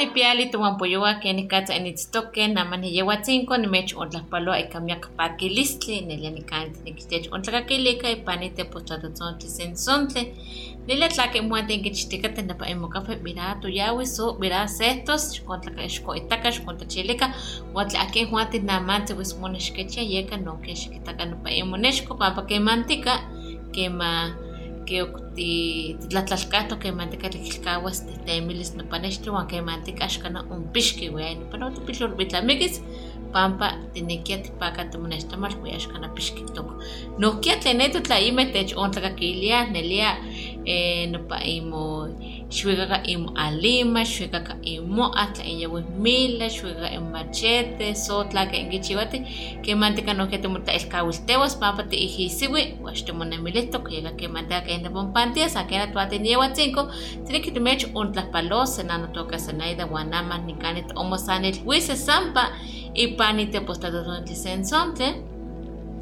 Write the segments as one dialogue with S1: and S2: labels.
S1: nipiali tiwampoyowa que nikatza nitztoque naman niyewatzinko nimech ontlajpaloa ika miak pakilistli nelia nikan tinikitech ontlakakilika ipani tepochtlatotson tlisensontli nelia tlaki muan tinkixtika tenepa imokafej mira tu tuyawi so mira sehtos xikontla xikoitaka xikontachilika uan tla akin juan tinaman tziwismonexkechia yeka nonke xikitaka nopa imonexko pampa kemantika kema και ότι την ετλατλασκάτω και μάντικα της κλικάωστε τέμελις να πανέστρωα και μάντικα σκανά υπηρεσίκι γουένι πανώ του πηγαρού μεταμείγεις πάμπα την εκεία την πάγκα του μονεστάμας που έσκανα πησκίτοκο. Νούχια τενέτο τλαίμε τες όντα κακείλια νελία νούπα είμοι xuikaka imo alima xuikaka imo atla iyawi mila xuikaka imo machete so tlaka inkichiwati kemantika nohkia timotlaelkauiltewas pampa tiijisiwi uax timonemilihtok yeka kemantika ken tipompantia san ken tuatiniewatzinko tineki timech ontlajpalos senano toka senaida uan ama nikani omosanilhuise sampa ipani tepostatotontli sensontle Imuanti que más toque ya ni te puesta tu tzontle, sensonte te panoltia sábado wan domingo, y y que no imo guante, no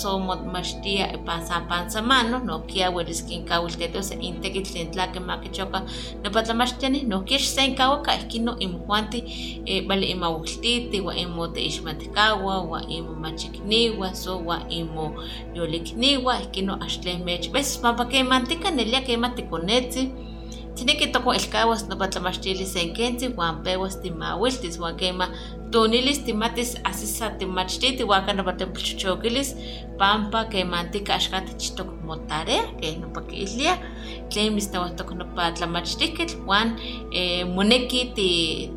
S1: somo machtia panza panza mano no kia welis kin kawilteto se integit tlen tlake makichoka no patlamachtiani no kiex sen kawaka ikino imuanti e te ixmatikawa wa imo machikniwa so wa imo yolikniwa ikino axtle mech. Ves pampa ke mantika nelia ke matikonetsi tiene que toco el cawas no patlamachtilis sen kenzi wan pewas timawiltis wan kema tonilis timatis asisa no patempilchochokilis pampa que mantika axkati chitok motarea que no pakilia tlen mistawahtok no patlamachtiketl wan eh, moneki ti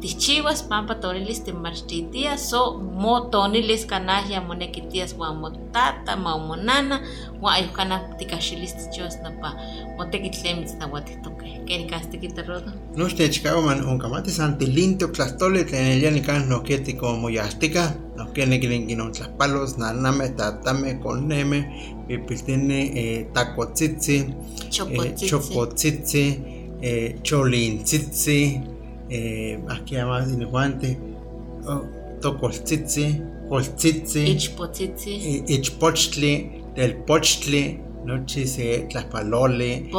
S1: tichiwas pampa tonilis timachtitia so mo tonilis kanahya moneki tias wan motata ma monana wan ayukana tikaxilis tichiwas nopa moteki tlen mitznawatihtoke ken kastikita rodo
S2: Nochte chikawa man onkamati santilinto tlastole tlen elia nikan nokieti como moyastika nokiene kilen kinon tlapalos naname tatame koneme pipiltini eh, takotzitzi eh,
S1: Chocotzitzi.
S2: chocotzitzi eh, cholintzitzi eh, aquí además inihuante oh, tocoltzitzi coltzitzi
S1: ichpotzitzi
S2: eh, ichpochtli telpochtli nochi se tlaspalole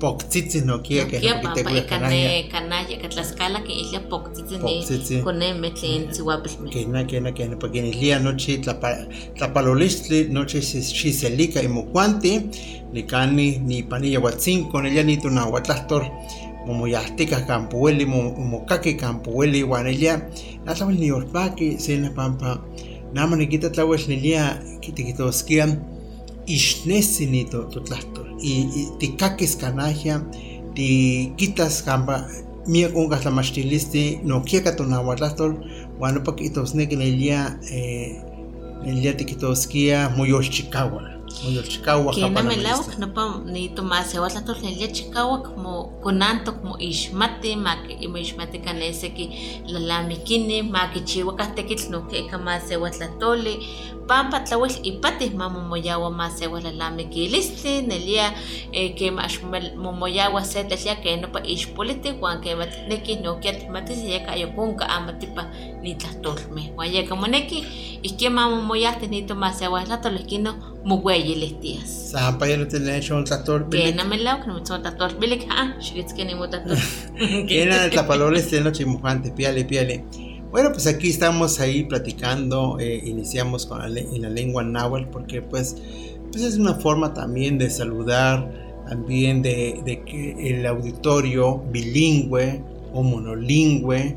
S1: poktzitzi
S2: poktzitzi nokia que no
S1: pampa
S2: quite
S1: ikane kanaya ka Tlaxcala que isla poktzitzi
S2: Poktzitzi.
S1: ni koneme tlen tziuapilme
S2: Kena, kena, kena, porque en el día noche tlapa- tlapalolistli, noche xiselica y mocuanti, ni cani, ni panilla huatzinco, ni ya ni tunahuatlastor, momoyastica campueli, momocaque campueli, guanella, natlawel ni orpaki, sena pampa, nama ni quita tlawel ni día, quitikitoskia, ixnesi ni to tlastor, y ticaques canajia, ti quitas campa, miak ungas la machtiliste, no quieka tunahuatlastor, Bueno, poquitos ne que en el día, eh, en el día tiquitosquía, muy Chicago, muy Chicago,
S1: que na melawak na pa ni tomase wala to lelia chikawak mo kunanto mo ishmati maki imo ishmati kanese ki lalamikini maki chiwaka tekitl no ke kamase wala toli pampa tlawel ipati mamo moyawa mase wala lamikilistli nelia eh, que mash momoyawa se tlelia que no pa ishpoliti wan que matneki no ke matis yeka yokunka amatipa ni tlatolme wan yeka moneki ikie mamo moyahte ni tomase wala toli kino mugueyilis días
S2: Sampa ya no tiene hecho un tractor.
S1: que na melao que no me son tator bilik ah shigits que ni mo tator
S2: Que era el tapalores de noche mojante, piale, piale. Bueno, pues aquí estamos ahí platicando, eh, iniciamos con la, en la lengua náhuatl porque pues pues es una forma también de saludar, también de, de que el auditorio bilingüe o monolingüe,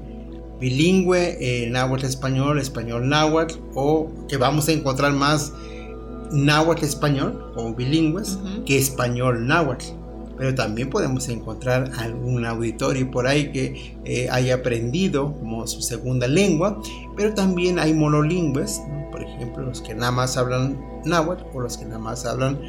S2: bilingüe eh, náhuatl español, español náhuatl, o que vamos a encontrar más náhuatl español o bilingües que español náhuatl. Pero también podemos encontrar algún auditorio por ahí que eh, haya aprendido como su segunda lengua, pero también hay monolingües, por ejemplo, los que nada más hablan náhuatl o los que nada más hablan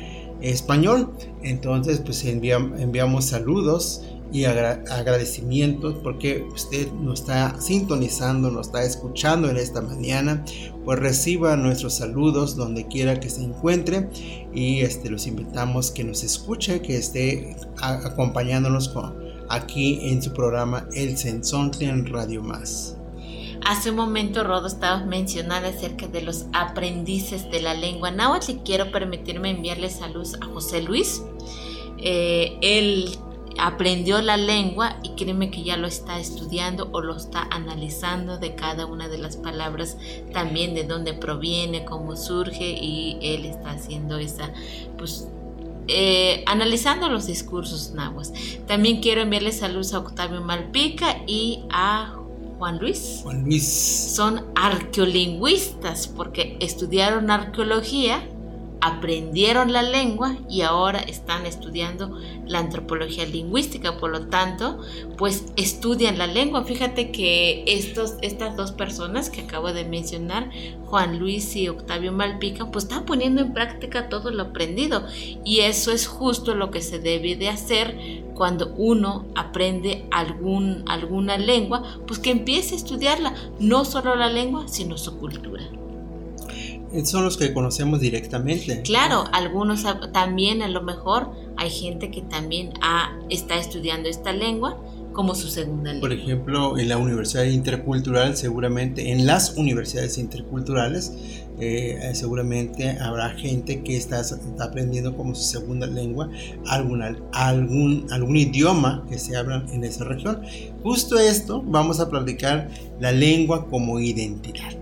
S2: español. Entonces, pues enviamos saludos y agradecimientos porque usted nos está sintonizando, nos está escuchando en esta mañana, pues reciba nuestros saludos donde quiera que se encuentre y este, los invitamos que nos escuche, que esté acompañándonos aquí en su programa El Sensontle en Radio Más.
S1: Hace un momento, Rodo, estaba mencionando acerca de los aprendices de la lengua náhuatl y quiero permitirme enviarle saludos a José Luis. Eh, él aprendió la lengua y créeme que ya lo está estudiando o lo está analizando de cada una de las palabras, también de dónde proviene, cómo surge y él está haciendo esa, pues, eh, analizando los discursos nahuas. También quiero enviarle saludos a Octavio Malpica y a Juan Luis.
S2: Juan Luis.
S1: Son arqueolingüistas porque estudiaron arqueología aprendieron la lengua y ahora están estudiando la antropología lingüística, por lo tanto, pues estudian la lengua. Fíjate que estos, estas dos personas que acabo de mencionar, Juan Luis y Octavio Malpica, pues están poniendo en práctica todo lo aprendido. Y eso es justo lo que se debe de hacer cuando uno aprende algún, alguna lengua, pues que empiece a estudiarla, no solo la lengua, sino su cultura
S2: son los que conocemos directamente.
S1: Claro, algunos también a lo mejor hay gente que también está estudiando esta lengua como su segunda lengua.
S2: Por ejemplo, en la Universidad Intercultural, seguramente, en las universidades interculturales, eh, seguramente habrá gente que está, aprendiendo como su segunda lengua algún, algún, algún idioma que se habla en esa región. Justo esto vamos a platicar la lengua como identidad.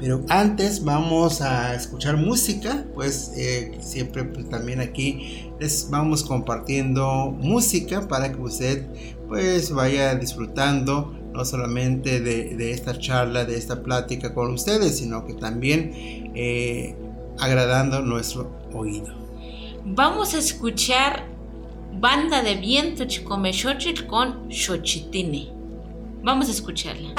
S2: Pero antes vamos a escuchar música, pues eh, siempre pues, también aquí les vamos compartiendo música para que usted pues vaya disfrutando no solamente de, esta charla, de esta plática con ustedes, sino que también eh, agradando nuestro oído.
S1: Vamos a escuchar Banda de Viento Chicomexochitl con Xochitine. Vamos a escucharla.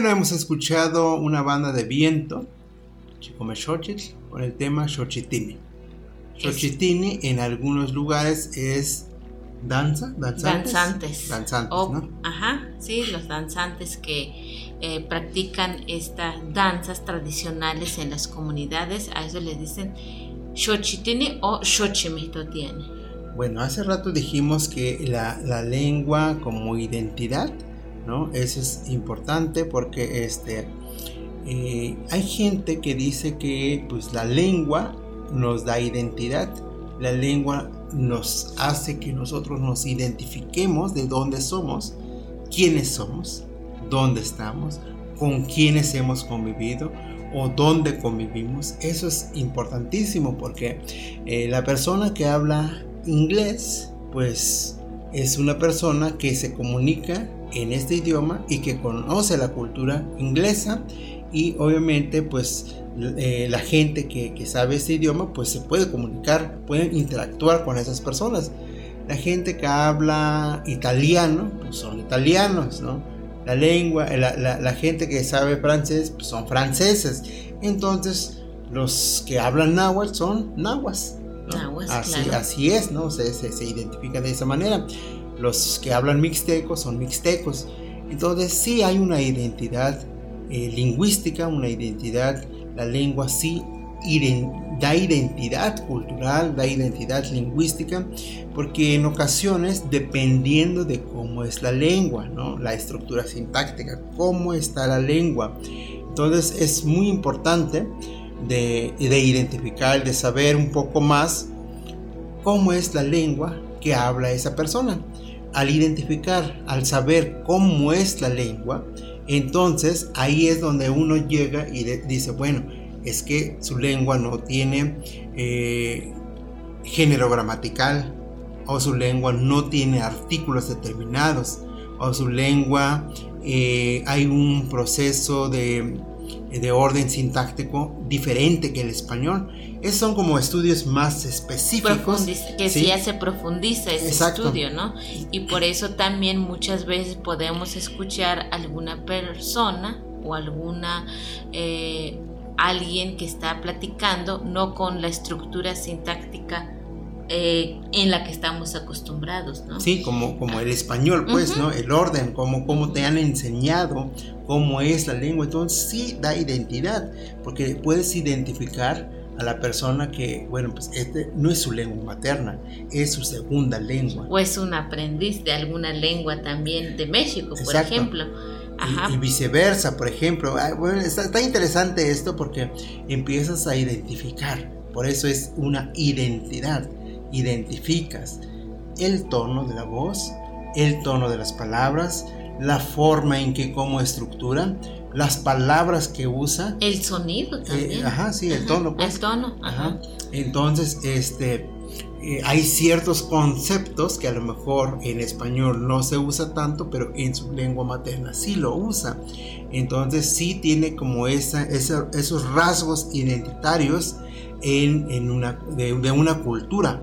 S2: Bueno, hemos escuchado una banda de viento, Chicome Xochitl, con el tema Xochitini. Xochitini en algunos lugares es danza, danzantes.
S1: Danzantes.
S2: Danzantes,
S1: O-
S2: ¿no?
S1: Ajá, sí, los danzantes que eh, practican estas danzas tradicionales en las comunidades, a eso le dicen Xochitini o Xochimitotiene.
S2: Bueno, hace rato dijimos que la, la lengua como identidad, ¿no? Eso es importante porque este, eh, hay gente que dice que pues, la lengua nos da identidad, la lengua nos hace que nosotros nos identifiquemos de dónde somos, quiénes somos, dónde estamos, con quiénes hemos convivido o dónde convivimos. Eso es importantísimo porque eh, la persona que habla inglés, pues es una persona que se comunica en este idioma y que conoce la cultura inglesa y obviamente pues eh, la gente que, que sabe este idioma pues se puede comunicar, puede interactuar con esas personas. La gente que habla italiano pues son italianos, ¿no? La lengua, la, la- la gente que sabe francés pues son franceses. Entonces los que hablan náhuatl son nahuas. ¿no?
S1: Nahuas,
S2: así,
S1: claro.
S2: así es, ¿no? Se, se, se identifican de esa manera. Los que hablan mixteco son mixtecos. Entonces sí hay una identidad eh, lingüística, una identidad, la lengua sí da identidad cultural, da identidad lingüística, porque en ocasiones, dependiendo de cómo es la lengua, ¿no? la estructura sintáctica, cómo está la lengua, entonces es muy importante de, de identificar, de saber un poco más cómo es la lengua que habla esa persona. Al identificar, al saber cómo es la lengua, entonces ahí es donde uno llega y dice, bueno, es que su lengua no tiene eh, género gramatical, o su lengua no tiene artículos determinados, o su lengua eh, hay un proceso de, de orden sintáctico diferente que el español. Esos son como estudios más específicos.
S1: Profundiza- que
S2: ¿sí?
S1: ya se profundiza ese
S2: Exacto.
S1: estudio, ¿no? Y por eso también muchas veces podemos escuchar alguna persona o alguna eh, alguien que está platicando no con la estructura sintáctica eh, en la que estamos acostumbrados, ¿no?
S2: Sí, como, como el español, pues,
S1: Ujú.
S2: ¿no? El orden, como, como te han enseñado cómo es la lengua. Entonces sí da identidad, porque puedes identificar a la persona que, bueno, pues este no es su lengua materna, es su segunda lengua.
S1: O es un aprendiz de alguna lengua también de México, por
S2: Exacto.
S1: ejemplo. Ajá.
S2: Y, y viceversa, por ejemplo. Ah, bueno, está, está interesante esto porque empiezas a identificar. Por eso es una identidad. Identificas el tono de la voz, el tono de las palabras, la forma en que cómo estructura, las palabras que usa.
S1: El sonido
S2: Eh,
S1: también.
S2: ajá, sí, el tono. Pues.
S1: El tono,
S2: Ajá.
S1: ajá.
S2: Entonces, este, eh, hay ciertos conceptos que a lo mejor en español no se usa tanto, pero en su lengua materna sí lo usa. Entonces, sí tiene como esa, esa- esos rasgos identitarios en, en una, de, de una cultura.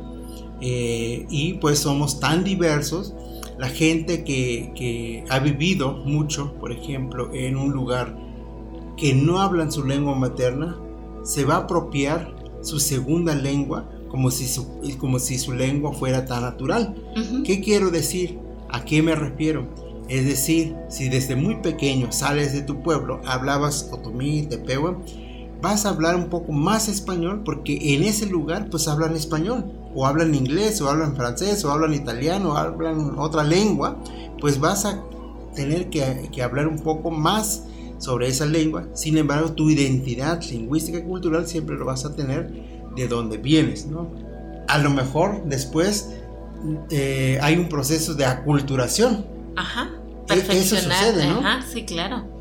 S2: Eh, y pues somos tan diversos. La gente que, que ha vivido mucho, por ejemplo, en un lugar que no hablan su lengua materna, se va a apropiar su segunda lengua como si su, como si su lengua fuera tan natural. ¿Qué quiero decir? ¿A qué me refiero? Es decir, si desde muy pequeño sales de tu pueblo, hablabas otomí, tepehuá, vas a hablar un poco más español porque en ese lugar pues hablan español, o hablan inglés, o hablan francés, o hablan italiano, o hablan otra lengua, pues vas a tener que, que hablar un poco más sobre esa lengua. Sin embargo, tu identidad lingüística y cultural siempre lo vas a tener de donde vienes, ¿no? A lo mejor después eh, hay un proceso de aculturación.
S1: Ajá.
S2: E- eso sucede, ¿no?
S1: ajá, sí, claro.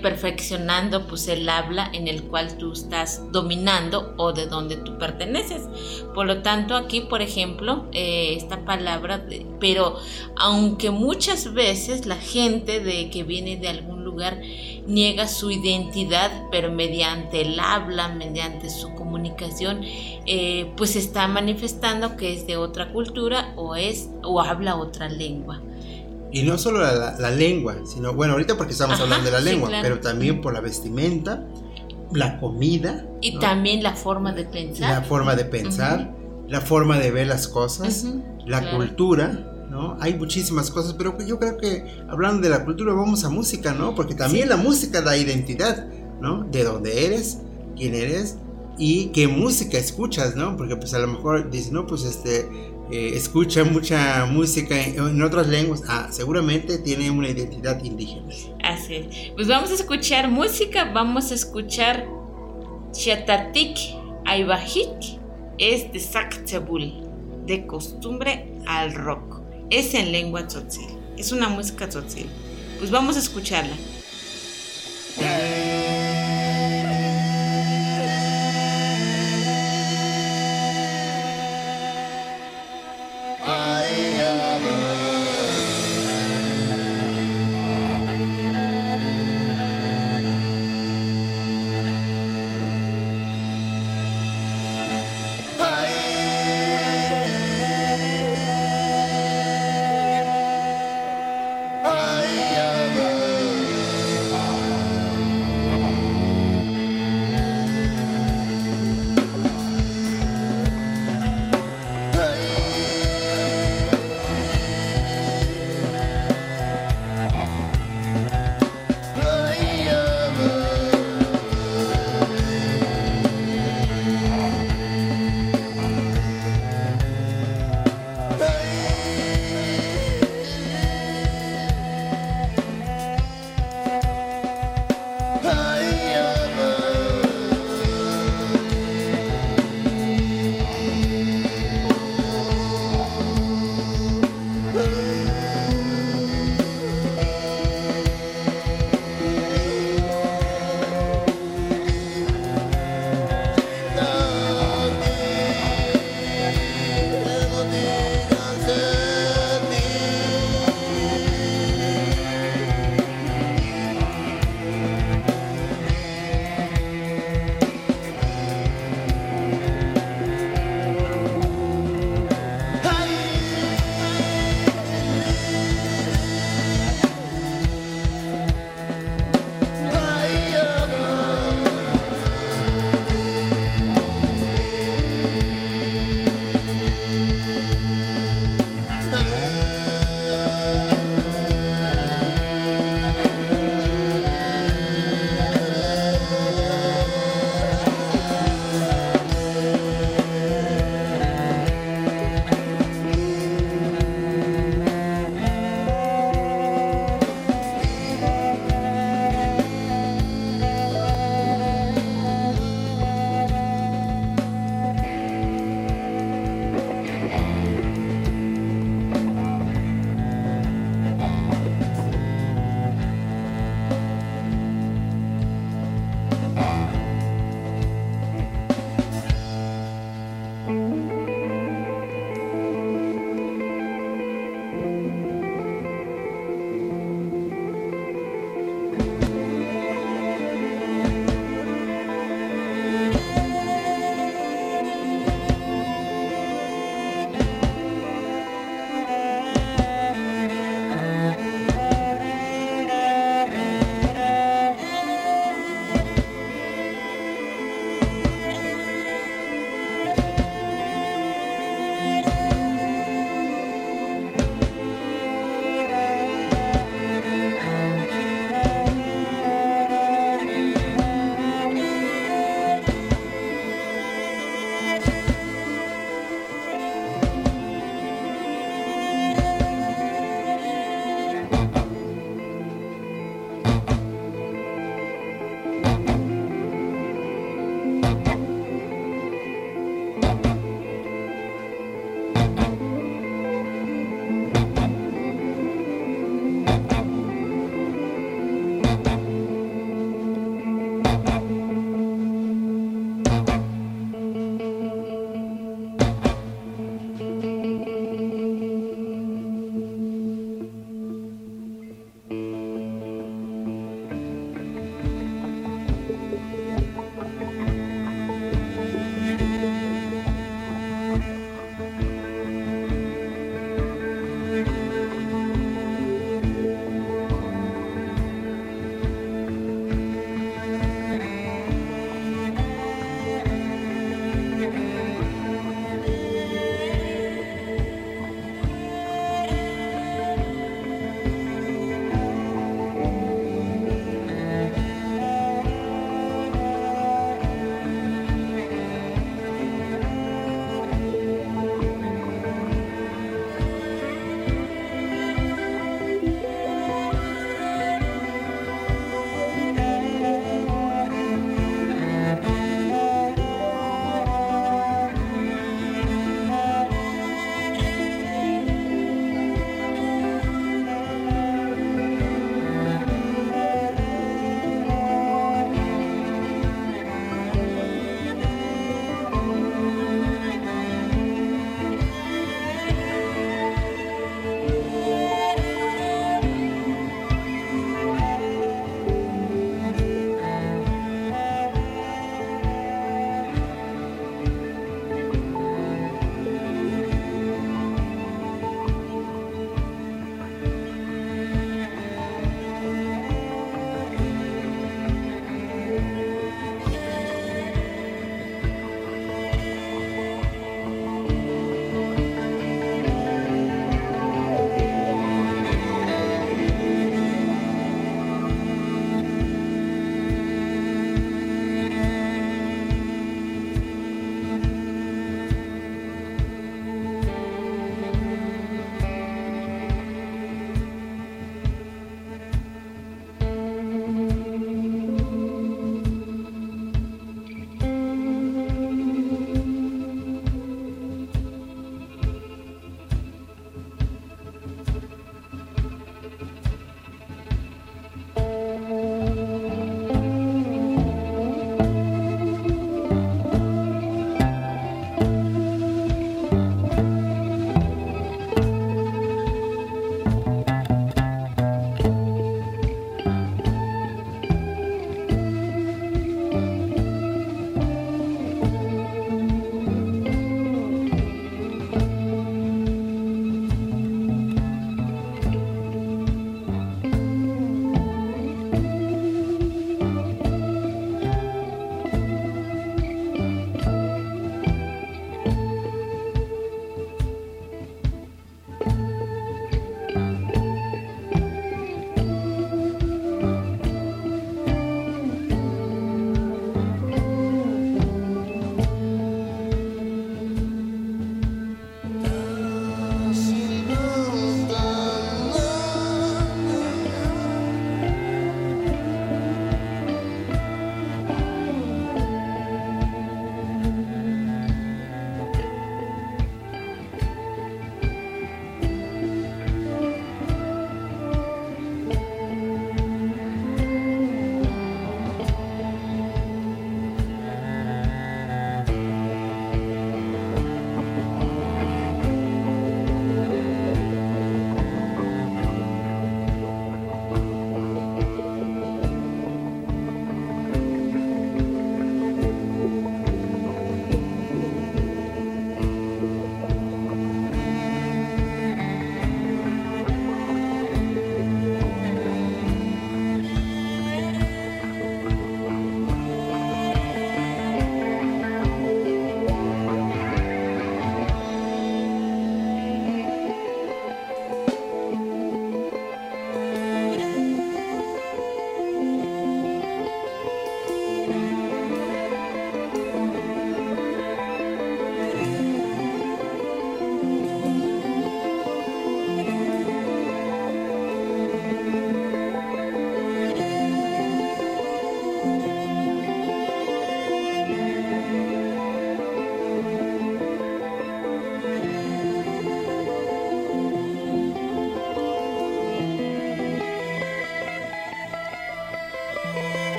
S1: Perfeccionando pues el habla en el cual tú estás dominando o de donde tú perteneces. Por lo tanto, aquí, por ejemplo, eh, esta palabra, pero aunque muchas veces la gente de que viene de algún lugar niega su identidad, pero mediante el habla, mediante su comunicación, eh, pues está manifestando que es de otra cultura o es o habla otra lengua.
S2: Y no solo la, la lengua, sino, bueno, ahorita porque estamos
S1: Ajá,
S2: hablando de la
S1: sí,
S2: lengua,
S1: claro.
S2: pero también por la vestimenta, la comida,
S1: Y
S2: ¿no?
S1: también la forma de pensar.
S2: la forma de pensar, la forma de ver las cosas,
S1: Ujú,
S2: la
S1: claro.
S2: cultura, ¿no? Hay muchísimas cosas, pero yo creo que hablando de la cultura vamos a música, ¿no? Porque también
S1: Sí.
S2: la música da identidad, ¿no? De dónde eres, quién eres y qué música escuchas, ¿no? Porque pues a lo mejor dices, no, pues este, eh, escucha mucha música en, en otras lenguas, ah, seguramente tiene una identidad indígena.
S1: Así es. Pues vamos a escuchar música, vamos a escuchar Chatatik Aibajik, es de Saktsebul, de costumbre al rock. Es en lengua tzotzil, es una música tzotzil. Pues vamos a escucharla.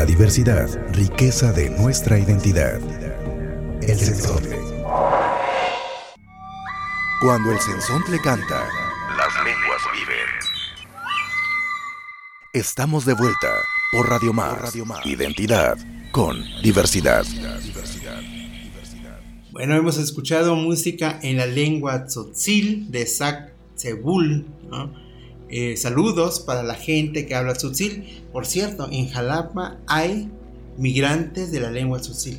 S3: La diversidad, riqueza de nuestra identidad. El sensontle. Cuando el sensontle canta, las lenguas viven. Estamos de vuelta por Radio Más. Identidad con diversidad.
S2: Bueno, hemos escuchado música en la lengua tzotzil de Sac Cebul, ¿no? Eh, saludos para la gente que habla tzotzil. Por cierto, en Jalapa hay migrantes de la lengua tzotzil.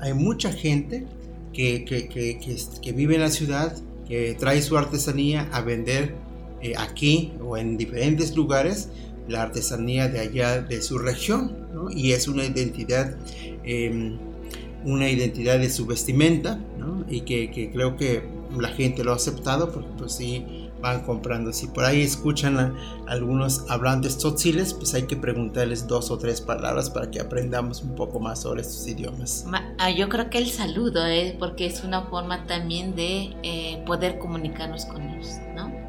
S2: Hay mucha gente que, que, que, que, vive en la ciudad, que trae su artesanía a vender eh, aquí o en diferentes lugares la artesanía de allá de su región ¿no? y es una identidad eh, una identidad de su vestimenta ¿no? y que, que, creo que la gente lo ha aceptado porque pues sí van comprando. Si por ahí escuchan a algunos hablantes tzotziles, pues hay que preguntarles dos o tres palabras para que aprendamos un poco más sobre estos idiomas.
S1: Ah, yo creo que el saludo es ¿eh? porque es una forma también de eh, poder comunicarnos con ellos, ¿no?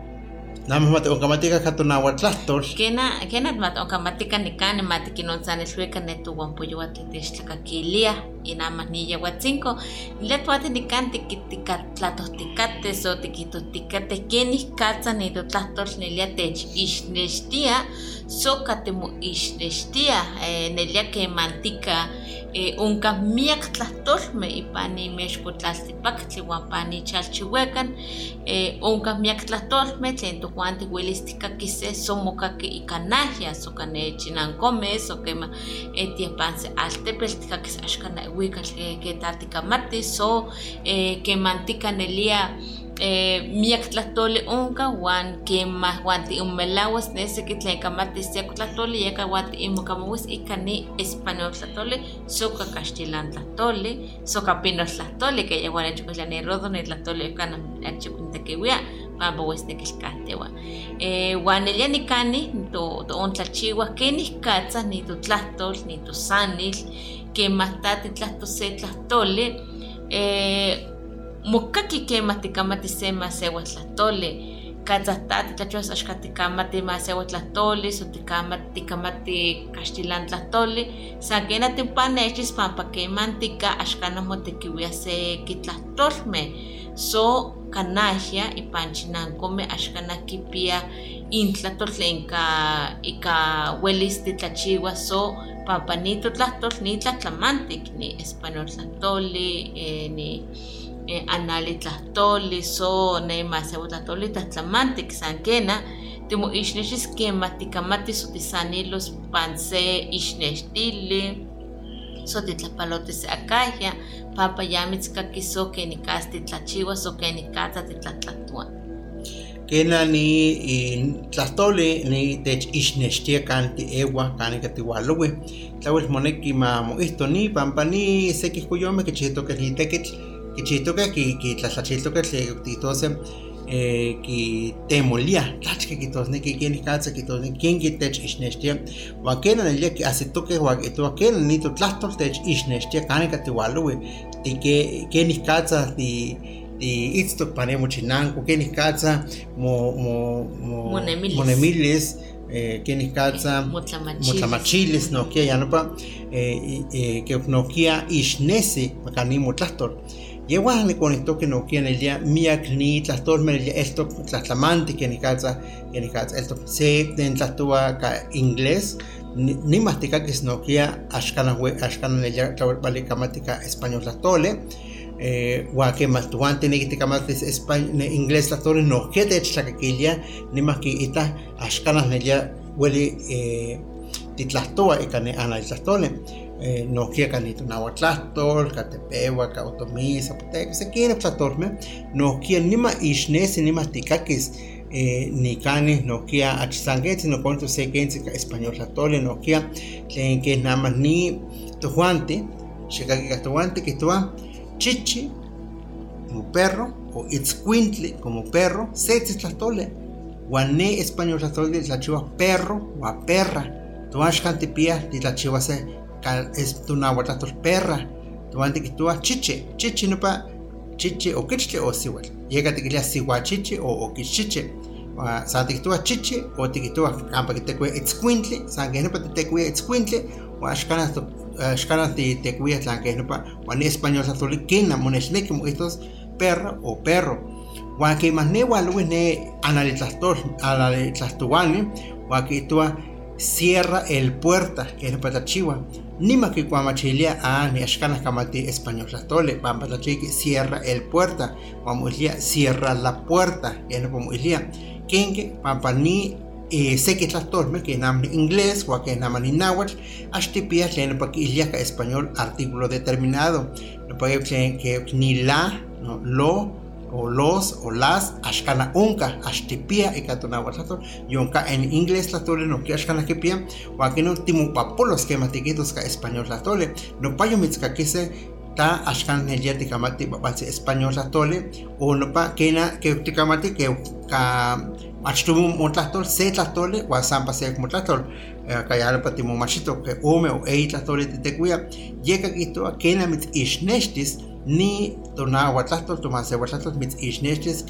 S2: Nada más onkamatika katonauatlastor.
S1: Kena kena mat onkamatika nikane matikinon san elhueca netu guampoyoatl techtlacaquilia y nada más ni yehuatzinco. Letuate nikan tikitikatlatohticate so tikitohticate kenih katza nitotlastor nelia tech ixnextia so katemo ixnextia eh, nelia kemantika eh, unka miak tlahtolme ipani mexkotlaltipaktli uan pani chalchihuecan eh, unka miak tlahtolme tlen tojuan tiuelis tikakise so mokaki ika nahya so kane chinankome so kema eh, tiepanse altepetl tikakis axkan uikal ke tatikamati so eh, kemantika nelia eh, miak tlahtoli onka wan kema wan tiumelawas nese que tlekamati siak tlahtoli yeka wan tiimukamawis ika ni español tlahtoli soka castellan tlahtoli soka pinol tlahtoli que ya wan echukila ni rodo ni tlahtoli kana achukuntekiwia pampa wes nekilkahtewa wan elia nikani to ontlachiwa kenih katza ni tu tlahtol ni tu sanil kematati tlahto se tlahtoli eh, mokaki kemah tikamati se masewa tlahtoli katzahtati tlachuas axka tikamati masewa tlahtoli so tikamati tikamati kaxtilan tlahtoli san kena timpanextis pampa keman tika axkanah motekiwia se kitlahtolmeh. So kanahya ipan chinankomeh axkanah kipia intlahtol tlen ika ika welis titlachiwa. So pampa ni totlahtol ni tlatlamantik ni español tlahtoli eh, ni eh, anali tlahtoli so neimasewa tlahtoli tlahtlamantik san kena timoixnextis kemah tikamati so tisanilos pan se ixnextili so titlapaloti se akahya papa yamitzkaki so kenikas titlachiwa so kenikatza titlatlatua
S2: Kena ni tlahtoli ni tech ixnextia kan ti ewa kanika tiwalowi tlawel moneki ma moihto ni pampa ni seki kuyome que ni tekitl que chihtoke ki ki tlatlachiltoke tle titose eh, ki temolia tlachke kitosneki ken katza kitosneki ken kitech ixnextia wan kena nelia ki asitoke wan itoa kena ni to tlahtol tech ixnextia kanika tiwalowi ti ke ken katza ti ti itztok panemo chinanko ken katza mo mo mo
S1: Monemilis.
S2: monemilis eh, ken katza
S1: Motlamachilis.
S2: motlamachilis nokia yanopa eh, eh, que nokia ixnesi makani motlahtol yehuan nikonihtoki nokia nelia miak ni tlahtol melia eltok tlahtlamanti ken nikatza ken nikatza eltok se tlen tlahtoa ka inglés ni- nimahtikakis nokia axkanah we axkanah nelia tlawelpalikamatika español tlahtole eh, ua kemah toan tineki tikamatis espa- ne- inglés tlahtoli nohkia techtlakakilia nimahki itah axkanah nelia weli eh, titlahtoa ika ne ana tlahtoli eh, nohkia ka nitonauatlahtol ka tepewa ka otomi zapoteco sekine tlahtolmeh nohkia nima ixnesi nima tikakis eh, nikani nohkia achisanketzin nokonto se kentzi ka español tlahtoli nohkia tlen keh namah ni tojuanti xikaki ka tojuanti kihtowa chichi como perro o itzcuintli como perro setzi tlahtoli uan ne español tlahtoli tlachiwa perro ua perra toan xkan tipia titlachiwa se ka- es tonauatlahtol perra toan tikihtowa chichi chichi nopa chichi o kichtli o siuatl yeka tikilia siuachichi o okichchichi Ua san tikihtowa chichi o tikihtowa kampa kitekuia itzkuintli san keh nopa titekuia itzkuintli wa ashkana to ashkana te te cuida tlan que no pa ni español sa tole kina monesne como estos perro o perro. Wa que más ne wa luis ne analitlastor analitlastuani wa que tua cierra el puerta que es para chiva Nima que cuamachilia a ni ashkana kamati español tole que cierra el puerta vamos cierra la puerta no vamos kenke pampa ni e seki tlatorme que nam inglés o que nam ni náhuatl ashtipia tlen pa iliaka español artículo determinado. No puede que ni la no lo o los o las ashkana unka ashtipia y katunahuatl yonka en inglés tole no que ashkana kipia o que no timu papolos que matiquitos español tole no payo mitzka que se ta ashkan nelia tikamati babalse español tole o no pa kena que tikamati que ka achtumu motlatol se tlatole wa sampa se motlatol kayala pati mo machito que ome o ei tlatole titekuya yeka kito kena mit ishneshtis ni tona watlatol tomase watlatol mit ishneshtis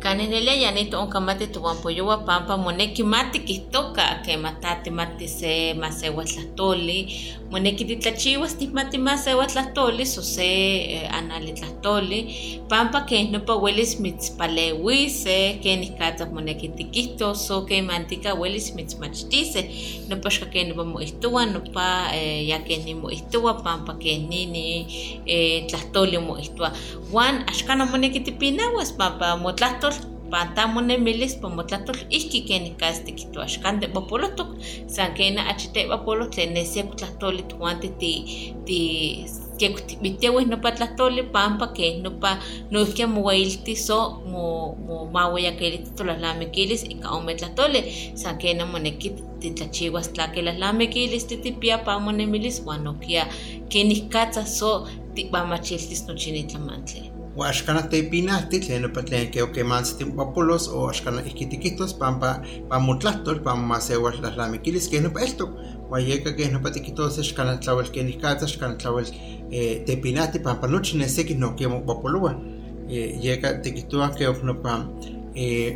S2: kanikati ewa kanikati wala
S1: Ikanenele yanito onkamati tuwampoyowa pampa moneki mati kihtoka que matati mati se masewa tlahtoli moneki titlachiwas tikmati masewa tlahtoli so se eh, anali tlahtoli pampa que nopa welis mitzpalewise que nihkatzak moneki tikihto so que mantika welis mitzmachtise nopa xka que nopa moihtowa nopa eh, ya que ni moihtowa pampa que nini eh, tlahtoli moihtowa wan axkan moneki tipinawas pampa motlahtoli tlahtol pantamonemilis pomotlahtol ihki ken nikasti kihtoaxkan de popolotok san ken achiteb'apolo tlen nesiak tlahtoli tuanti ti ti kekutibitewih nopa tlahtoli pampa ken nopa noihki moweilti so mo momaweyakiliti tolahlamikilis ika ome tlahtoli san ken moneki titlachiwas tlakelahlamikis titipia pamonemilis uan nokia ken ihkatza so tikpamachiltis nochi ni tlamantli
S2: o axkana tepinahti tlen nopa tlen ke okemantzitin papolos o axkana ihkitikitos pampa pamotlahtol pammaseual tlahlamikilis keh nopa eltok ua yeka keh nopa tikitos axkana tlauel ken ihkatza axkana tlauel tepinahti pampa nochi neseki nokia mopapoloua yeka tikihtowa ke ok nopa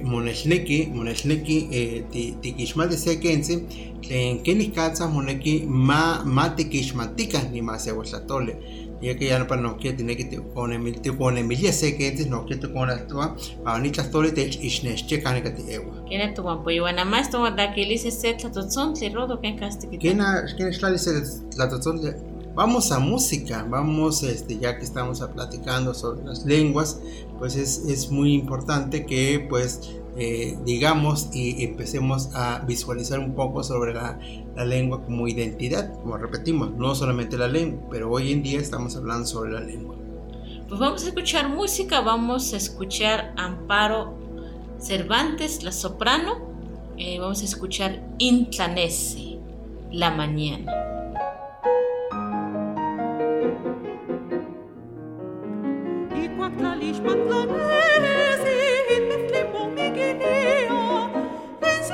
S2: monelneki monelneki tikixmati se kentzi tlen ken ihkatza moneki ma ma tikixmatikan nimaseual tlatoli que ya no para no que tiene que te pone mil te pone mil ya sé que antes no que te pone toda para ni las tole te ishnes che que te ewa
S1: kena tu wan pues wana más to da que lice set la totson te rodo que caste que
S2: kena kena shla lice la totson Vamos a música, vamos, este, ya que estamos platicando sobre las lenguas, pues es, es muy importante que pues eh, digamos y empecemos a visualizar un poco sobre la, la, lengua como identidad, como repetimos, no solamente la lengua, pero hoy en día estamos hablando sobre la lengua.
S1: Pues vamos a escuchar música, vamos a escuchar Amparo Cervantes, la soprano, eh, vamos a escuchar Intlanese, la mañana.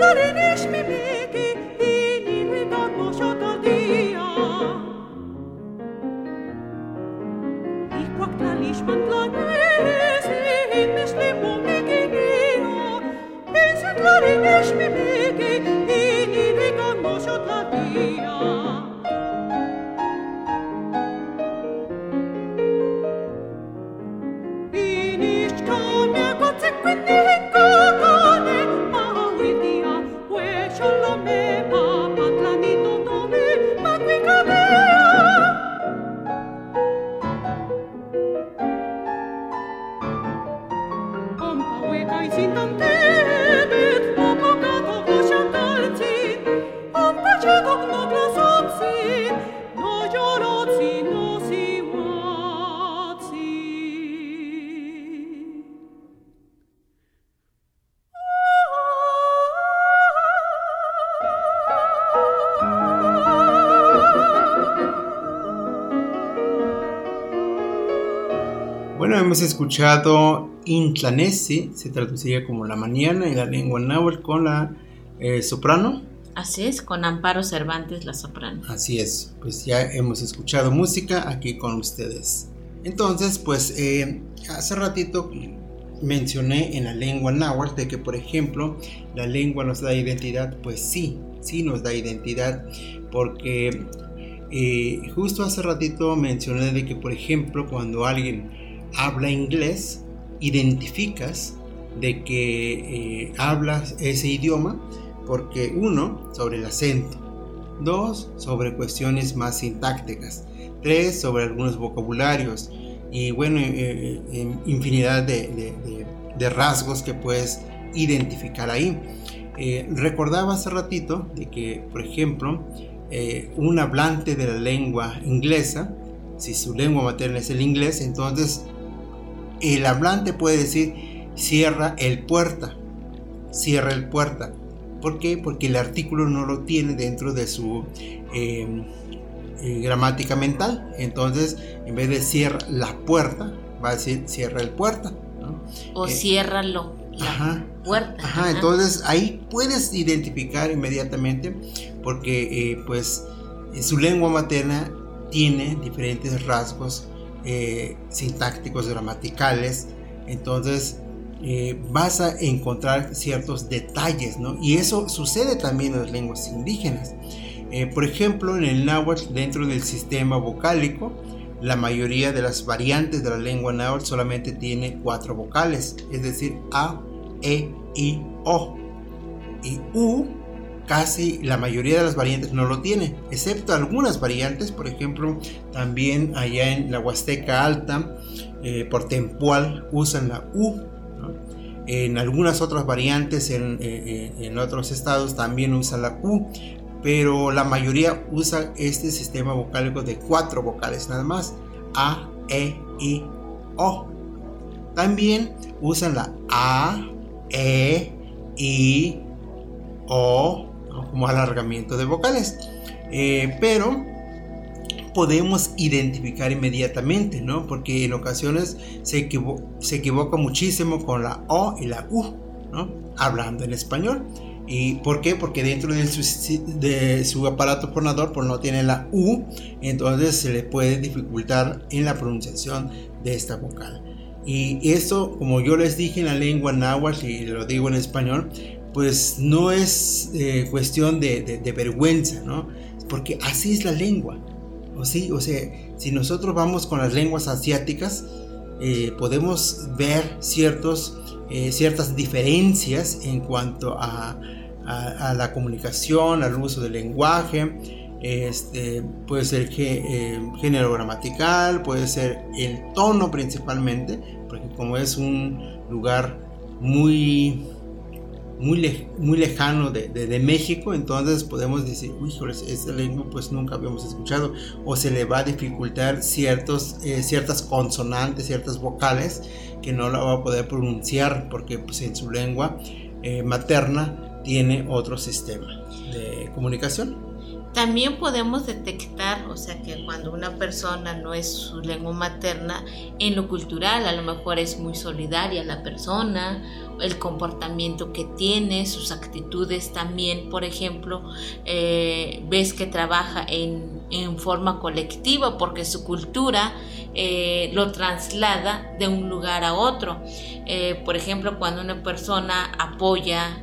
S4: la, la,
S2: la. Escuchado Intlanesi, se traduciría como la mañana en la lengua náhuatl con la eh, soprano.
S1: Así es, con Amparo Cervantes la soprano.
S2: Así es, pues ya hemos escuchado música aquí con ustedes. Entonces, pues eh, hace ratito mencioné en la lengua náhuatl de que, por ejemplo, la lengua nos da identidad, pues sí, sí nos da identidad, porque eh, justo hace ratito mencioné de que, por ejemplo, cuando alguien habla inglés, identificas de que eh, hablas ese idioma porque uno, sobre el acento, dos, sobre cuestiones más sintácticas, tres, sobre algunos vocabularios y bueno, eh, eh, infinidad de, rasgos que puedes identificar ahí. recordaba hace ratito de que, por ejemplo, un hablante de la lengua inglesa, si su lengua materna es el inglés, entonces el hablante puede decir cierra el puerta, cierra el puerta. ¿Por qué? Porque el artículo no lo tiene dentro de su em, eh, gramática mental. Entonces, en vez de cierra la puerta, va a decir cierra el puerta.
S1: O eh, ciérralo. La puerta.
S2: Ajá, entonces ahí puedes identificar inmediatamente porque eh, pues su lengua materna tiene diferentes rasgos eh, sintácticos, gramaticales. Entonces eh, vas a encontrar ciertos detalles, ¿no? Y eso sucede también en las lenguas indígenas. Eh, por ejemplo, en el náhuatl, dentro del sistema vocálico, la mayoría de las variantes de la lengua náhuatl solamente tiene cuatro vocales, es decir, A, E, I, O. Y U casi la mayoría de las variantes no lo tiene, excepto algunas variantes, por ejemplo, también allá en la Huasteca Alta, eh, por temporal, usan la U. En algunas otras variantes en, eh, eh, en, otros estados también usan la U, pero la mayoría usa este sistema vocálico de cuatro vocales nada más, A, E, I, O. También usan la A, E, I, O, como alargamiento de vocales. Eh, pero podemos identificar inmediatamente, ¿no? Porque en ocasiones se, se equivoca muchísimo con la O y la U, ¿no? Hablando en español. ¿Y por qué? Porque dentro de su, de su aparato fonador pues no tiene la U, entonces se le puede dificultar en la pronunciación de esta vocal. Y esto, como yo les dije en la lengua náhuatl y lo digo en español, pues no es eh, cuestión de, vergüenza, ¿no? Porque así es la lengua. O, sí, o sea, si nosotros vamos con las lenguas asiáticas, eh, podemos ver ciertos, eh, ciertas diferencias en cuanto a, la comunicación, al uso del lenguaje, este, puede ser género gramatical, puede ser el tono principalmente, porque como es un lugar muy muy, muy lejano de, de, México, entonces podemos decir, uy, esta lengua pues nunca habíamos escuchado, o se le va a dificultar ciertos, eh, ciertas consonantes, ciertas vocales que no la va a poder pronunciar porque pues en su lengua eh, materna tiene otro sistema de comunicación.
S1: También podemos detectar, o sea, que cuando una persona no es su lengua materna, en lo cultural a lo mejor es muy solidaria la persona, el comportamiento que tiene, sus actitudes también, por ejemplo, eh, ves que trabaja en, en forma colectiva porque su cultura eh, lo traslada de un lugar a otro. Eh, por ejemplo, cuando una persona apoya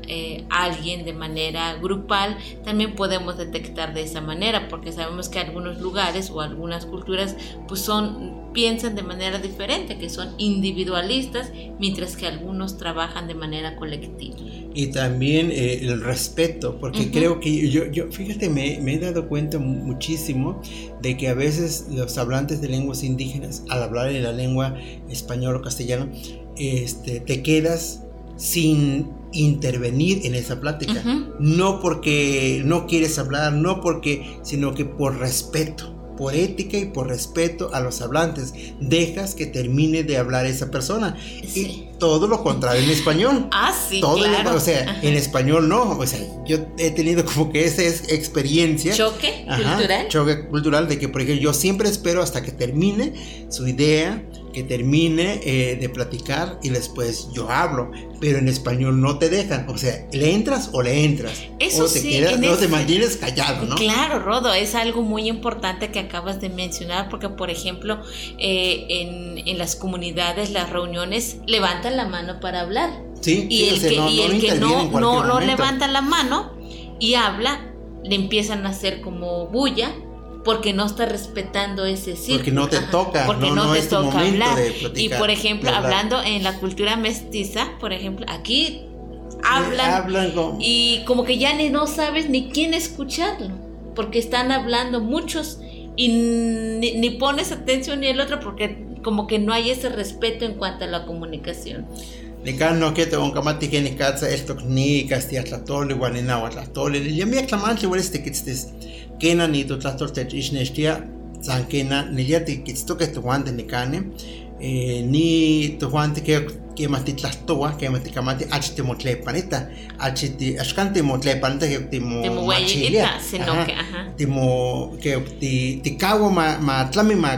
S1: a alguien de manera grupal, también podemos detectar de esa manera, porque sabemos que algunos lugares o algunas culturas pues son piensan de manera diferente, que son individualistas, mientras que algunos trabajan de manera colectiva.
S2: Y también el respeto, porque creo que yo, yo fíjate, me, me, he dado cuenta muchísimo de que a veces los hablantes de lenguas indígenas, al hablar en la lengua español o castellano, este, te quedas sin intervenir en esa plática. No porque no quieres hablar, no porque, sino que por respeto por ética y por respeto a los hablantes. Dejas que termine de hablar esa persona. Y todo lo contrario en español.
S1: Ah, sí.
S2: Todo o sea, en español no. O sea, yo he tenido como que esa experiencia.
S1: Choque cultural.
S2: Choque cultural de que, por ejemplo, yo siempre espero hasta que termine su idea que termine eh, de platicar y después yo hablo, pero en español no te dejan, o sea, le entras o le entras,
S1: Eso
S2: o te
S1: sí,
S2: quedas, te mantienes callado, ¿no?
S1: Claro, Rodo, es algo muy importante que acabas de mencionar porque, por ejemplo, eh, en, en las comunidades, las reuniones, levantan la mano para hablar.
S2: Sí,
S1: Y
S2: sí,
S1: el que,
S2: no-
S1: y
S2: no
S1: el que no, levanta la mano y habla, le empiezan a hacer como bulla porque no está respetando ese círculo.
S2: Porque no te toca,
S1: porque
S2: no-
S1: no,
S2: no
S1: te
S2: es tu
S1: toca hablar.
S2: de
S1: y por ejemplo, hablando en la cultura mestiza, por ejemplo, aquí hablan y como que ya ni no sabes ni quién escucharlo, porque están hablando muchos y ni, ni pones atención ni el otro porque como que no hay ese respeto en cuanto a la comunicación.
S2: Nikan no que te on kamati que ni katsa esto ni castia tlatoli wan ina wa tlatoli li mi aklamantli wal este kitstis kena ni to tlatol te ishnestia san kena ni ya te kitsto que tu wante ni kane eh, ni tu wante que que mati tlastoa que mati kamati achte motle panita achte ashkante motle panita que ti mo
S1: Timo
S2: machilia.
S1: huellita, sino
S2: Ajá.
S1: que, ajá.
S2: timo que ti ti kawo ma ma tlami ma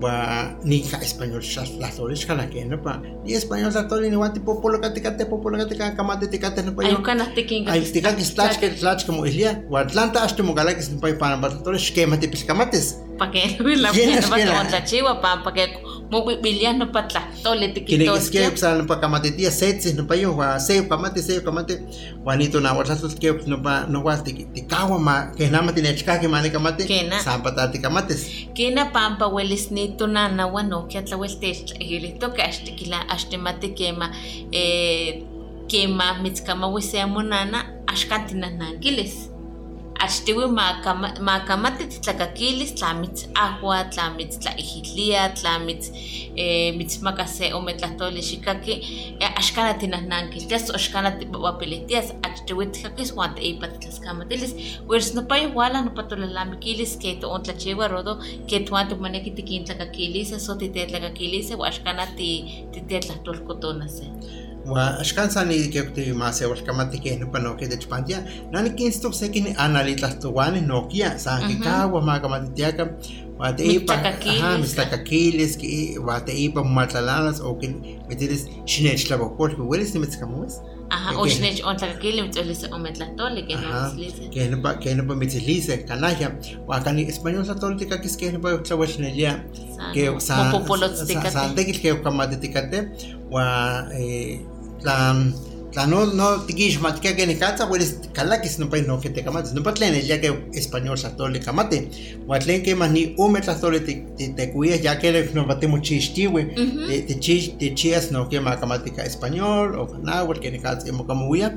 S2: wa ni español shas la que no pa ni español la toli ni kate popolo kate ka kamate te kate no pa yo
S1: hasta que
S2: ay ti ka slach que slach como islia wa atlanta hasta mo gala que sin pa para para toli schema te pis kamates
S1: para que la
S2: ¿Quién
S1: pena va a chiva para que mo biliano para tla tole te
S2: Kini
S1: quito
S2: is que psa no pa kamate tia setsi no pa yo wa se kamate se kamate wa ni to na wa tlatos que no pa no wa ti ti kawa ma que na mati ne chka que mane kamate
S1: Kena.
S2: sampa tati kamates
S1: Kina pampa huelis ni tonana wano que atlahueltes hilito que hasta que la hasta mate quema eh quema mitzkama wisea monana ashkantina nangiles achtiwi makamati titlakakilis tla mitz'ajwa tla mitztla'ijilia tla mitz mitzmaka se ome tlahtoli xikaki axkana tinajnankiltias o axkana tiwapilihtias achtiwi titlakis uan teipa titlaskamatilis ueris nopa iguala nopa tolalamikilis ke to'on tlachiwa rodo ke tuan timoneki tikintlakakilisa so titetlakakilisa o axkana titetlajtolkotonase titetlahtoolkotonase
S2: wa ashkan sani ke ti ma se wal kamati ke no pano ke de chpantia nani kin stok se kin anali tlastuani no kia san ke
S1: Ujú.
S2: ka wa ma kamati tiaka wa te ipa
S1: Mistakakilis,
S2: aha mistakakilis ki wa te ipa matlalanas o kin metiris shinech la
S1: Ajá, o ometlahtoli ke no
S2: Ajá.
S1: mitzlise
S2: que no pa que no pa mitzilise kanaya wa kan español ke no pa que sa sa que eh la la no no tikish matka que katsa pues kala que no pa no que te kamate no pa tlen ya que español sa tole kamate wa tlen que más ni ume la tole te te- te cuida ya que no batemos chistiwe te chis te chias no que matemática español o náhuatl que ni katsa emo kamuya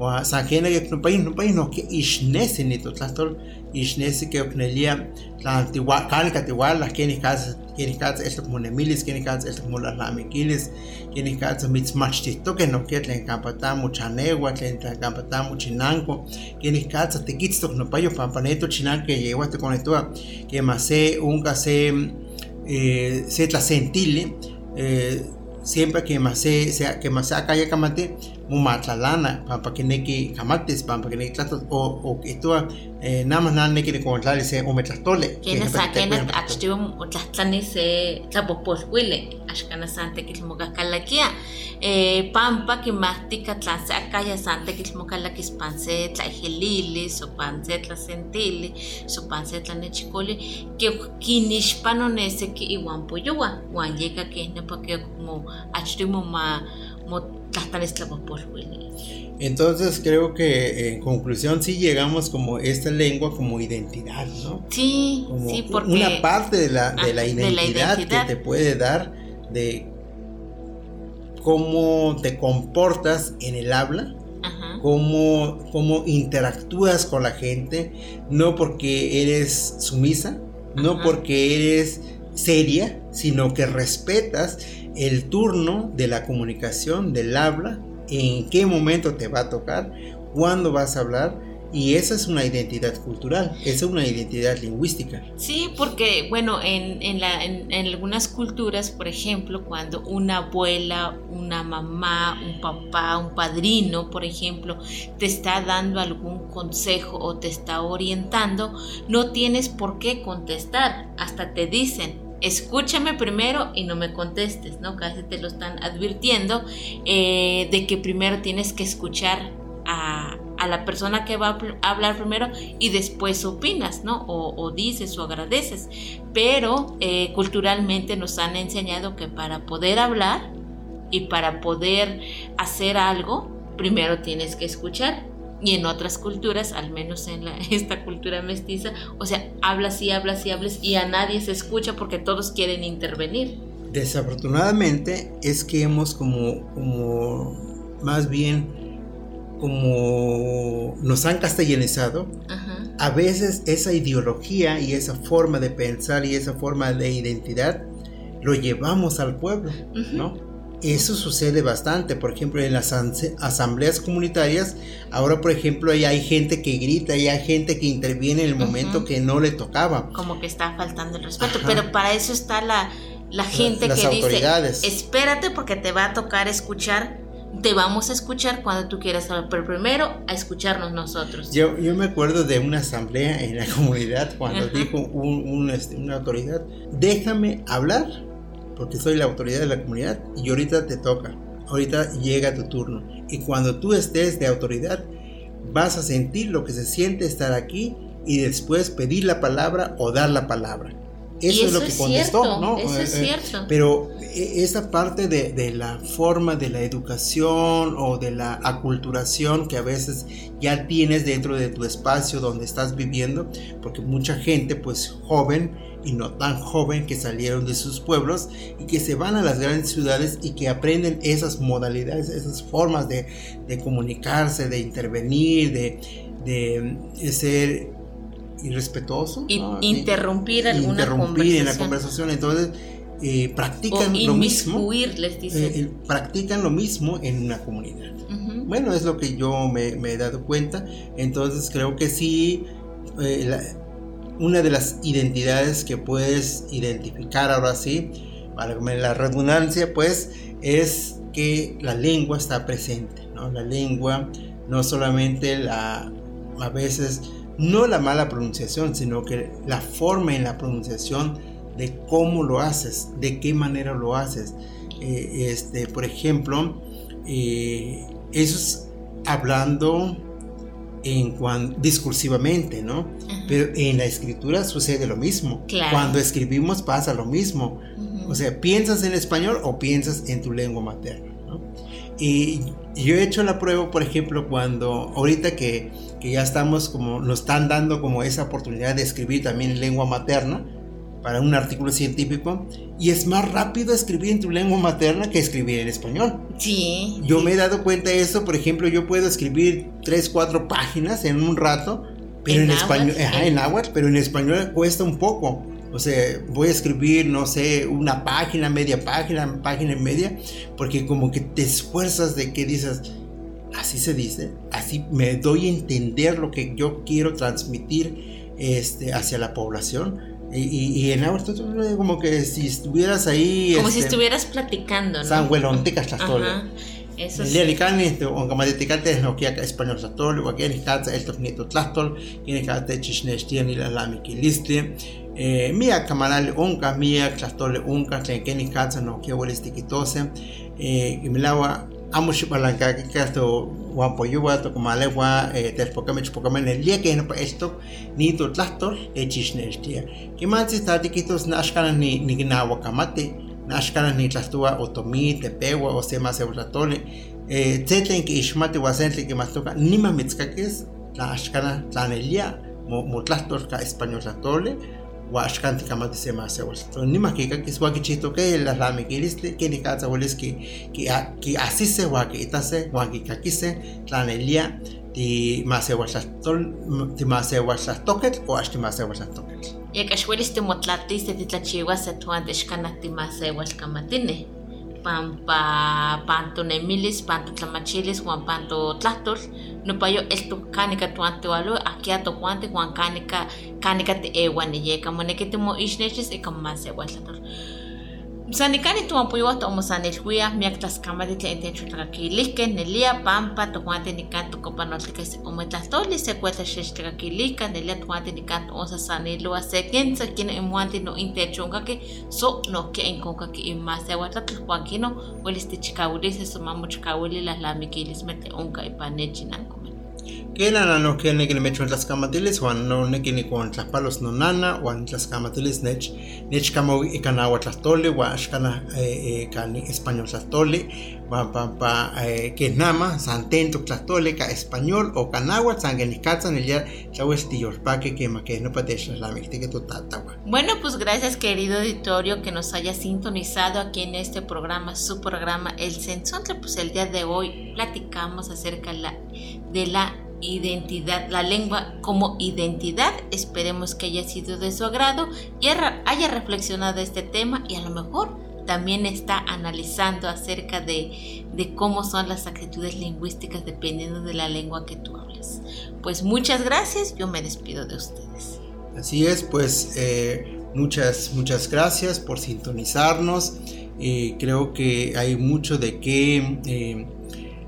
S2: wa sa kena que no pa no pa no que ishnesi ni to tlastol ishnesi que oknelia la antigua canica igual la que ni katsa que ni katsa esto como nemilis ni katsa esto como las lamiquiles que ni katsa mitzmachtito que no que tlen kampata muchanegua tlen kampata muchinanco ni katsa te kitsto no payo pampaneto chinan que llegó hasta con esto que más se unca se eh, se tlasentili eh, siempre que más se, que más acá ya kamate mumatlalana pampa que neki kamates pampa que neki tlatos o o tú eh, nada más neki contar se o metlastole
S1: Kena sa kena achtiwa tlatlani se tlapopolhuili axkana san tekilmokakalakia eh, pampa kimahtika tlan se akaya san tekilmokalakis pan se tlaijililis o pan se tlasentili so pan se tlanechikoli ke kinixpano neseki iwan poyowa wan yeka kehnepa ke mo achtiwa ma
S2: entonces creo que en conclusión sí llegamos como esta lengua como identidad no
S1: Sí,
S2: como
S1: sí, porque
S2: una parte de la, de la
S1: Ah, de la
S2: identidad
S1: identidad.
S2: que te puede dar de cómo te comportas en el habla
S1: Ajá.
S2: cómo, cómo interactúas con la gente, no porque eres sumisa, no
S1: Ajá.
S2: porque eres seria, sino que respetas el turno de la comunicación, del habla, en qué momento te va a tocar, cuándo vas a hablar, y esa es una identidad cultural, esa es una identidad lingüística.
S1: Sí, porque, bueno, en, en, la, en, algunas culturas, por ejemplo, cuando una abuela, una mamá, un papá, un padrino, por ejemplo, te está dando algún consejo o te está orientando, no tienes por qué contestar, hasta te dicen, escúchame primero y no me contestes, ¿no? Casi te lo están advirtiendo eh, de que primero tienes que escuchar a, a, la persona que va a hablar primero y después opinas, ¿no? O, dices o agradeces. Pero eh, culturalmente nos han enseñado que para poder hablar y para poder hacer algo, primero tienes que escuchar y en otras culturas, al menos en la, esta cultura mestiza, o sea, hablas y hablas y hablas y a nadie se escucha porque todos quieren intervenir.
S2: Desafortunadamente es que hemos como, como más bien como nos han castellanizado, Ajá. a veces esa ideología y esa forma de pensar y esa forma de identidad lo llevamos al pueblo, uh -huh. ¿no? Eso sucede bastante, por ejemplo, en las asambleas comunitarias, ahora por ejemplo hay, hay gente que grita y hay gente que interviene en el momento uh -huh. que no le tocaba.
S1: Como que está faltando el respeto, Ajá. pero para eso está la, la gente la, que dice, espérate porque te va a tocar escuchar te vamos a escuchar cuando tú quieras hablar, pero primero a escucharnos nosotros.
S2: Yo, yo me acuerdo de una asamblea en la comunidad cuando Ajá. dijo un, un, este, una autoridad, déjame hablar porque soy la autoridad de la comunidad y ahorita te toca, ahorita llega tu turno. Y cuando tú estés de autoridad, vas a sentir lo que se siente estar aquí y después pedir la palabra o dar la palabra. Eso, eso es lo que es contestó,
S1: cierto,
S2: ¿no?
S1: Eso es cierto.
S2: Pero esa parte de, de, la forma de la educación o de la aculturación que a veces ya tienes dentro de tu espacio donde estás viviendo, porque mucha gente, pues joven, y no tan joven que salieron de sus pueblos y que se van a las grandes ciudades y que aprenden esas modalidades, esas formas de, de comunicarse, de intervenir, de, de ser irrespetuoso.
S1: Y, ¿no? Interrumpir alguna
S2: interrumpir
S1: conversación.
S2: en la conversación. Entonces, eh, practican
S1: o
S2: lo mismo.
S1: les dice.
S2: Eh, practican lo mismo en una comunidad. Uh -huh. Bueno, es lo que yo me, me, he dado cuenta. Entonces, creo que sí. Eh, la, una de las identidades que puedes identificar ahora sí, para la redundancia, pues, es que la lengua está presente, ¿no? La lengua, no solamente la, a veces, no la mala pronunciación, sino que la forma en la pronunciación de cómo lo haces, de qué manera lo haces. Eh, este, por ejemplo, eh, eso es hablando en cuando, discursivamente, ¿no? Ajá. Pero en la escritura sucede lo mismo.
S1: Claro.
S2: Cuando escribimos pasa lo mismo. O sea, piensas en español o piensas en tu lengua materna, ¿no? Y yo he hecho la prueba, por ejemplo, cuando ahorita que, que ya estamos como, nos están dando como esa oportunidad de escribir también en lengua materna, para un artículo científico y es más rápido escribir en tu lengua materna que escribir en español.
S1: Sí.
S2: Yo
S1: sí.
S2: me he dado cuenta de eso, por ejemplo, yo puedo escribir tres, cuatro páginas en un rato, pero en, en español, ajá, en agua, pero en español cuesta un poco. O sea, voy a escribir, no sé, una página, media página, página y media, porque como que te esfuerzas de que dices, así se dice, así me doy a entender lo que yo quiero transmitir este, hacia la población y, y, y en agua como que si estuvieras ahí.
S1: Como este, si estuvieras platicando, ¿no?
S2: San Huelonticas Tlastole.
S1: Eso
S2: sí. Lialicani, este, o como de ticate, no que español Tlastole, o aquí en casa el tocnito Tlastol, hacer chisnestian y la lamiki liste. Eh, mía camarale unca, mía Tlastole unca, tlen que ni casa no que huele stiquitose, eh, y me lawa amo xipalanca que casto wan poyuwa to como alewa eh, telpocame chpocame el día que no esto ni to e que más está tiquitos nashkana ni ni gnawa kamate nashkana ni tlastua otomi tepewa o sema se ratole eh teten que ishmate wasentle que más toca ni mamitzkakes la ashkana tlanelia mo mo tlastor ka español ratole huaxcanti kamati se más se vuelve ni que que es que chito que la lame que liste que ni casa vuelve que que que así se va que itase huaki que aquí se tlanelia ti más se vuelve tol ti más se vuelve toket o hasta más se vuelve toket.
S1: Ya que shwelis te motlatis te tlachiwa pampa panto nemilis panto tlamachilis juan panto tlahtol no payo esto canica tuante walo aquí a to cuante juan canica canica te ewan ye como ne que te mo isneches e como más San ikanin tuampuiwah tomosanelcuiah miak tlaxcamati tlen techontlakakilijkeh nelia pampa tojuanti nikan tokopanoltikeh se ometlahtoli sekueltlaxextikakilihkah nelia tojuanti nikan toonsasanilua se ken se ken inmuanti noin techonkakeh so nohki inkonkakeh inmasewatlatl Juan kino uelis techikauilis se somamochikauili lahlamikilismeh tlen onka ipan nechinankomen.
S2: Kena na no kene que me las camatiles wan no ne kini con las palos no nana wan las camatiles nech nech kamo ikana wa tlastole wa ashkana eh, eh, español tlastole wa pa pa eh, que nama santento tlastole ka español o tata
S1: Bueno, pues gracias querido auditorio que nos haya sintonizado aquí en este programa, su programa El Sensontle, pues el día de hoy platicamos acerca la, de la identidad, la lengua como identidad. Esperemos que haya sido de su agrado y haya reflexionado este tema y a lo mejor también está analizando acerca de, de cómo son las actitudes lingüísticas dependiendo de la lengua que tú hablas. Pues muchas gracias, yo me despido de ustedes.
S2: Así es, pues eh, muchas, muchas gracias por sintonizarnos. y creo que hay mucho de qué eh,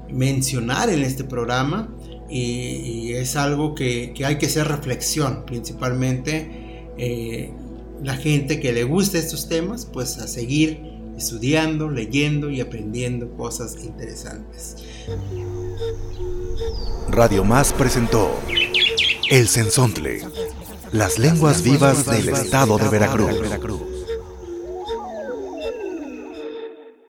S2: mencionar en este programa y, es algo que, hay que hacer reflexión, principalmente eh, la gente que le gusta estos temas, pues a seguir estudiando, leyendo y aprendiendo cosas interesantes.
S3: Radio Más presentó El Sensontle, las lenguas vivas del estado de Veracruz.